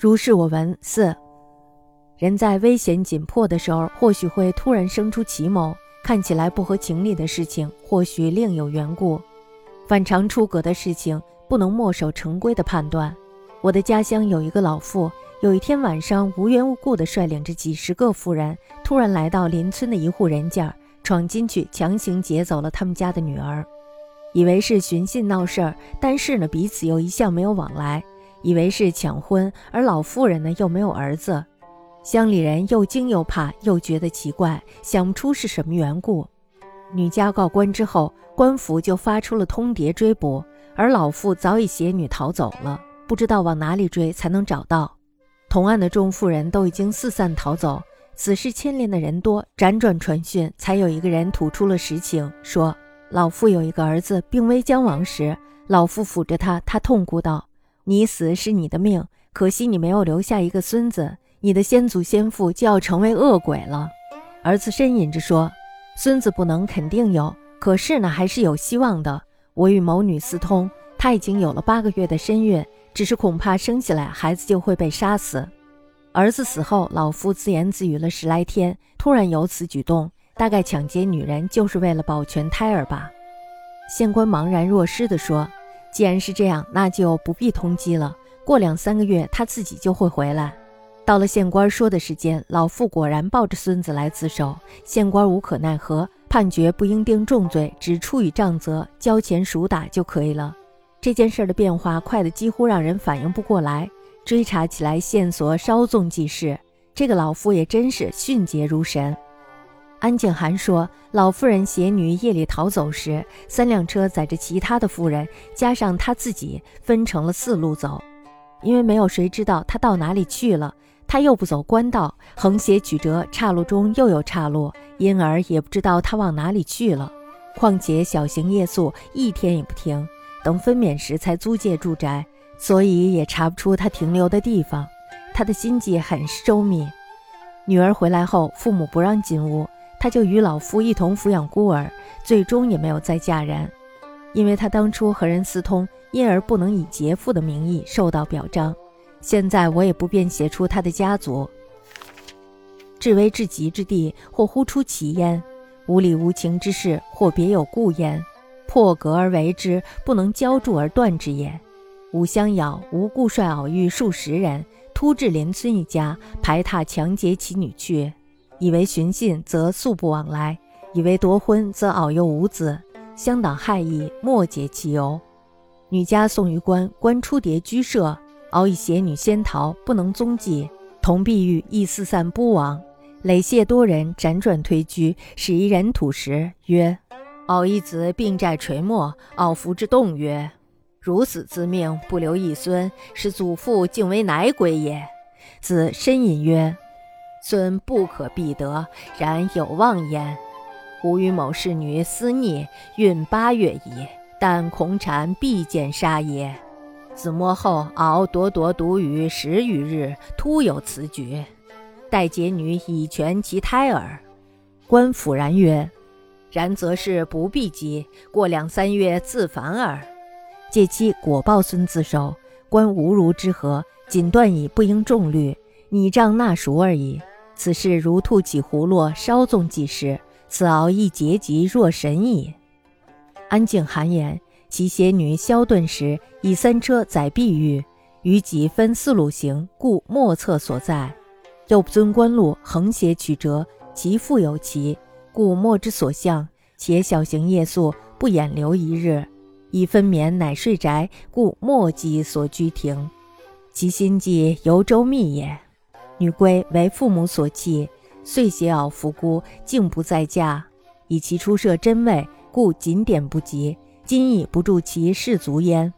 如是我闻四。人在危险紧迫的时候，或许会突然生出奇谋，看起来不合情理的事情，或许另有缘故。反常出格的事情，不能墨守成规的判断。我的家乡有一个老妇，有一天晚上无缘无故地率领着几十个妇人，突然来到邻村的一户人家，闯进去强行劫走了他们家的女儿，以为是寻衅闹事儿，但是呢彼此又一向没有往来。以为是抢婚，而老妇人呢又没有儿子，乡里人又惊又怕，又觉得奇怪，想不出是什么缘故。女家告官之后，官府就发出了通牒追捕，而老妇早已携女逃走了，不知道往哪里追才能找到。同案的众妇人都已经四散逃走，此事牵连的人多，辗转传讯，才有一个人吐出了实情，说老妇有一个儿子病危将亡时，老妇抚着他，他痛哭道。你死是你的命，可惜你没有留下一个孙子，你的先祖先父就要成为恶鬼了。儿子呻吟着说：“孙子不能肯定有，可是呢，还是有希望的。我与某女私通，她已经有了八个月的身孕，只是恐怕生下来孩子就会被杀死。儿子死后，老夫自言自语了十来天，突然有此举动，大概抢劫女人就是为了保全胎儿吧。”县官茫然若失地说。既然是这样，那就不必通缉了。过两三个月，他自己就会回来。到了县官说的时间，老妇果然抱着孙子来自首。县官无可奈何，判决不应定重罪，只处以杖责，交钱赎打就可以了。这件事的变化快得几乎让人反应不过来。追查起来，线索稍纵即逝。这个老妇也真是迅捷如神。安静涵说：“老妇人携女夜里逃走时，三辆车载着其他的妇人，加上她自己，分成了四路走。因为没有谁知道她到哪里去了，她又不走官道，横斜曲折，岔路中又有岔路，因而也不知道她往哪里去了。况且小行夜宿，一天也不停，等分娩时才租借住宅，所以也查不出她停留的地方。她的心计很是周密。女儿回来后，父母不让进屋。”他就与老夫一同抚养孤儿，最终也没有再嫁人，因为他当初和人私通，因而不能以劫富的名义受到表彰。现在我也不便写出他的家族。至危至极之地，或呼出奇焉；无理无情之事，或别有故焉。破格而为之，不能浇筑而断之也。吾相咬，无故率偶遇数十人，突至邻村一家，排闼强劫其女去。以为寻衅，则素不往来；以为夺婚，则媪幼无子，乡党害意，莫解其由。女家送于官，官出牒居舍，敖以携女先逃，不能踪迹。同碧玉亦四散不往，累谢多人，辗转退居。使一人土时，曰：“敖一子病债垂没，敖夫之动曰：如死自命，不留一孙，使祖父竟为乃鬼也。”子呻吟曰。孙不可必得，然有望焉。吾与某侍女私逆，孕八月矣，但恐产必见杀也。子摸后，敖咄咄独语十余日，突有此举，待解女以全其胎耳。官府然曰：“然则是不必急，过两三月自凡耳。”借期果报孙自首，官无如之何，仅断以不应重虑，拟杖纳赎而已。此事如兔起葫芦，稍纵即逝。此敖亦结疾若神矣。安静含言，其携女萧遁时，以三车载碧玉，于己分四路行，故莫测所在。又不遵官路，横斜曲折，其复有其，故莫之所向。且小行夜宿，不掩留一日，以分娩乃睡宅，故莫及所居庭。其心计尤周密也。女归为父母所弃，遂携袄服孤，竟不在嫁。以其出涉真位，故仅典不及。今已不著其士族焉。